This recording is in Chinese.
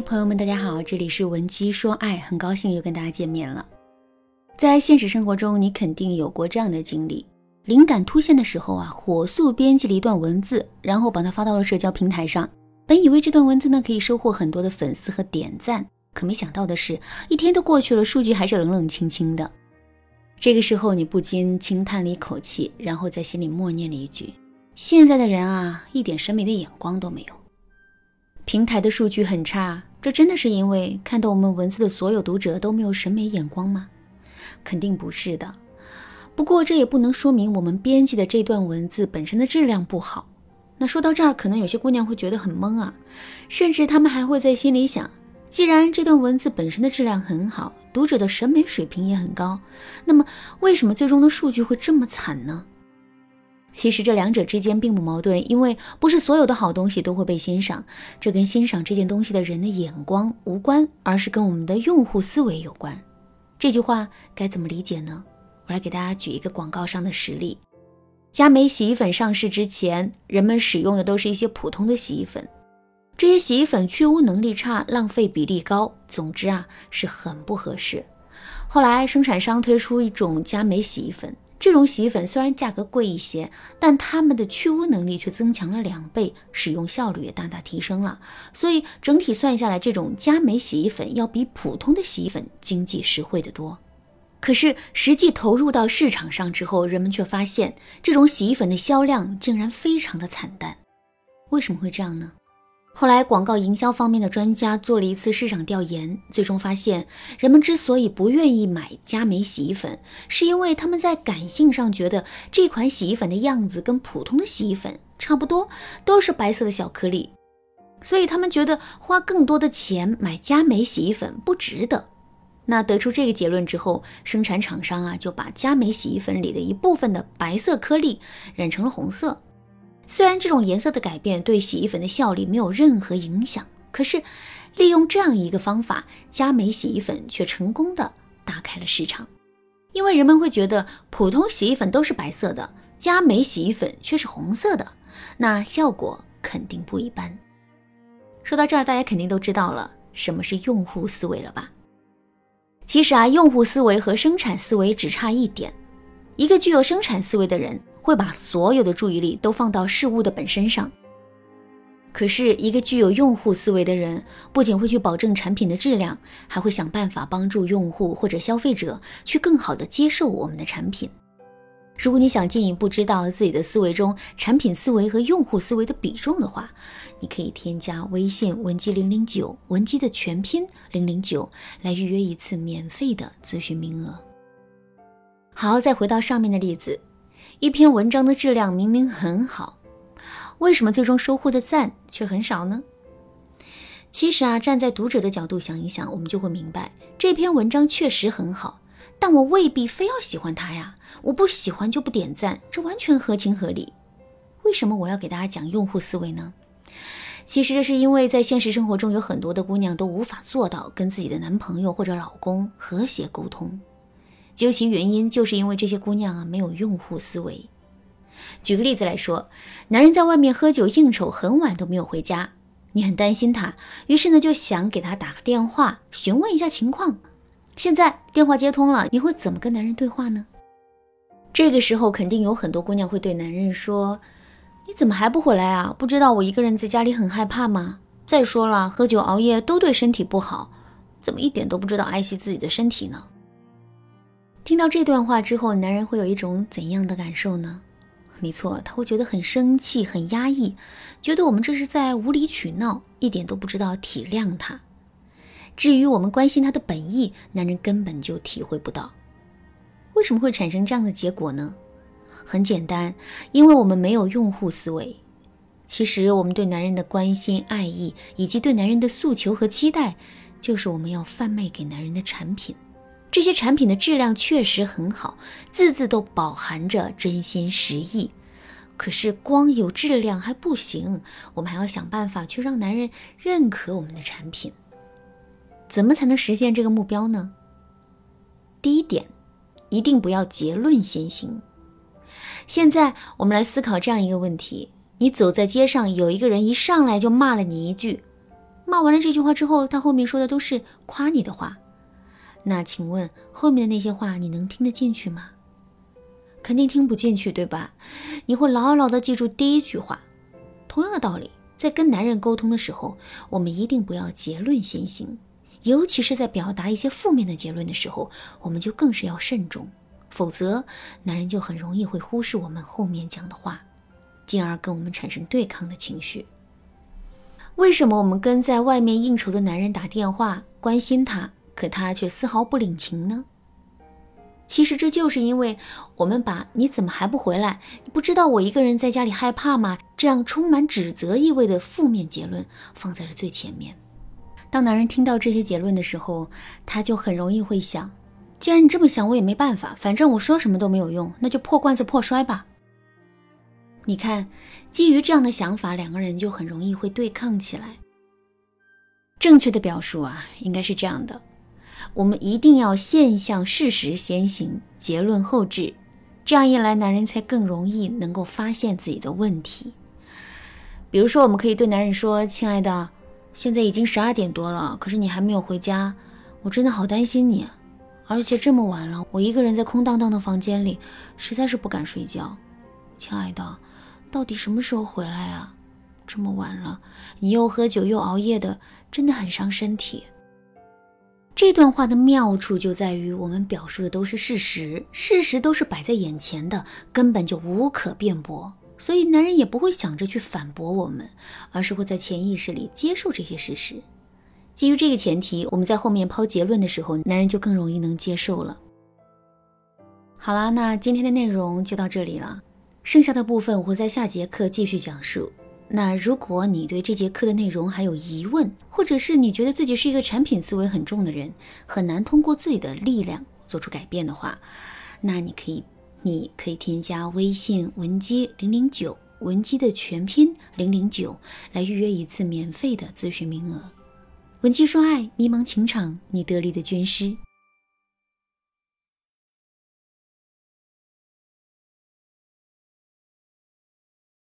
朋友们，大家好，这里是文姬说爱，很高兴又跟大家见面了。在现实生活中，你肯定有过这样的经历：灵感突现的时候啊，火速编辑了一段文字，然后把它发到了社交平台上。本以为这段文字呢可以收获很多的粉丝和点赞，可没想到的是，一天都过去了，数据还是冷冷清清的。这个时候，你不禁轻叹了一口气，然后在心里默念了一句：“现在的人啊，一点审美的眼光都没有。”平台的数据很差，这真的是因为看到我们文字的所有读者都没有审美眼光吗？肯定不是的。不过这也不能说明我们编辑的这段文字本身的质量不好。那说到这儿，可能有些姑娘会觉得很懵啊，甚至她们还会在心里想：既然这段文字本身的质量很好，读者的审美水平也很高，那么为什么最终的数据会这么惨呢？其实这两者之间并不矛盾，因为不是所有的好东西都会被欣赏，这跟欣赏这件东西的人的眼光无关，而是跟我们的用户思维有关。这句话该怎么理解呢？我来给大家举一个广告上的实例：佳美洗衣粉上市之前，人们使用的都是一些普通的洗衣粉，这些洗衣粉去污能力差，浪费比例高，总之啊是很不合适。后来生产商推出一种佳美洗衣粉。这种洗衣粉虽然价格贵一些，但它们的去污能力却增强了两倍，使用效率也大大提升了。所以整体算下来，这种佳美洗衣粉要比普通的洗衣粉经济实惠得多。可是实际投入到市场上之后，人们却发现这种洗衣粉的销量竟然非常的惨淡。为什么会这样呢？后来，广告营销方面的专家做了一次市场调研，最终发现，人们之所以不愿意买佳美洗衣粉，是因为他们在感性上觉得这款洗衣粉的样子跟普通的洗衣粉差不多，都是白色的小颗粒，所以他们觉得花更多的钱买佳美洗衣粉不值得。那得出这个结论之后，生产厂商啊就把佳美洗衣粉里的一部分的白色颗粒染成了红色。虽然这种颜色的改变对洗衣粉的效力没有任何影响，可是利用这样一个方法，佳美洗衣粉却成功的打开了市场。因为人们会觉得普通洗衣粉都是白色的，佳美洗衣粉却是红色的，那效果肯定不一般。说到这儿，大家肯定都知道了什么是用户思维了吧？其实啊，用户思维和生产思维只差一点，一个具有生产思维的人。会把所有的注意力都放到事物的本身上。可是，一个具有用户思维的人，不仅会去保证产品的质量，还会想办法帮助用户或者消费者去更好的接受我们的产品。如果你想进一步知道自己的思维中产品思维和用户思维的比重的话，你可以添加微信文姬零零九，文姬的全拼零零九，来预约一次免费的咨询名额。好，再回到上面的例子。一篇文章的质量明明很好，为什么最终收获的赞却很少呢？其实啊，站在读者的角度想一想，我们就会明白，这篇文章确实很好，但我未必非要喜欢它呀。我不喜欢就不点赞，这完全合情合理。为什么我要给大家讲用户思维呢？其实这是因为在现实生活中，有很多的姑娘都无法做到跟自己的男朋友或者老公和谐沟通。究其原因，就是因为这些姑娘啊没有用户思维。举个例子来说，男人在外面喝酒应酬很晚都没有回家，你很担心他，于是呢就想给他打个电话询问一下情况。现在电话接通了，你会怎么跟男人对话呢？这个时候肯定有很多姑娘会对男人说：“你怎么还不回来啊？不知道我一个人在家里很害怕吗？再说了，喝酒熬夜都对身体不好，怎么一点都不知道爱惜自己的身体呢？”听到这段话之后，男人会有一种怎样的感受呢？没错，他会觉得很生气、很压抑，觉得我们这是在无理取闹，一点都不知道体谅他。至于我们关心他的本意，男人根本就体会不到。为什么会产生这样的结果呢？很简单，因为我们没有用户思维。其实，我们对男人的关心、爱意，以及对男人的诉求和期待，就是我们要贩卖给男人的产品。这些产品的质量确实很好，字字都饱含着真心实意。可是光有质量还不行，我们还要想办法去让男人认可我们的产品。怎么才能实现这个目标呢？第一点，一定不要结论先行。现在我们来思考这样一个问题：你走在街上，有一个人一上来就骂了你一句，骂完了这句话之后，他后面说的都是夸你的话。那请问后面的那些话你能听得进去吗？肯定听不进去，对吧？你会牢牢的记住第一句话。同样的道理，在跟男人沟通的时候，我们一定不要结论先行，尤其是在表达一些负面的结论的时候，我们就更是要慎重，否则男人就很容易会忽视我们后面讲的话，进而跟我们产生对抗的情绪。为什么我们跟在外面应酬的男人打电话关心他？可他却丝毫不领情呢。其实这就是因为我们把“你怎么还不回来？你不知道我一个人在家里害怕吗？”这样充满指责意味的负面结论放在了最前面。当男人听到这些结论的时候，他就很容易会想：既然你这么想，我也没办法，反正我说什么都没有用，那就破罐子破摔吧。你看，基于这样的想法，两个人就很容易会对抗起来。正确的表述啊，应该是这样的。我们一定要现象事实先行，结论后置，这样一来，男人才更容易能够发现自己的问题。比如说，我们可以对男人说：“亲爱的，现在已经十二点多了，可是你还没有回家，我真的好担心你。而且这么晚了，我一个人在空荡荡的房间里，实在是不敢睡觉。亲爱的，到底什么时候回来啊？这么晚了，你又喝酒又熬夜的，真的很伤身体。”这段话的妙处就在于，我们表述的都是事实，事实都是摆在眼前的，根本就无可辩驳，所以男人也不会想着去反驳我们，而是会在潜意识里接受这些事实。基于这个前提，我们在后面抛结论的时候，男人就更容易能接受了。好啦，那今天的内容就到这里了，剩下的部分我会在下节课继续讲述。那如果你对这节课的内容还有疑问，或者是你觉得自己是一个产品思维很重的人，很难通过自己的力量做出改变的话，那你可以，你可以添加微信文姬零零九，文姬的全拼零零九，来预约一次免费的咨询名额。文姬说爱，迷茫情场，你得力的军师。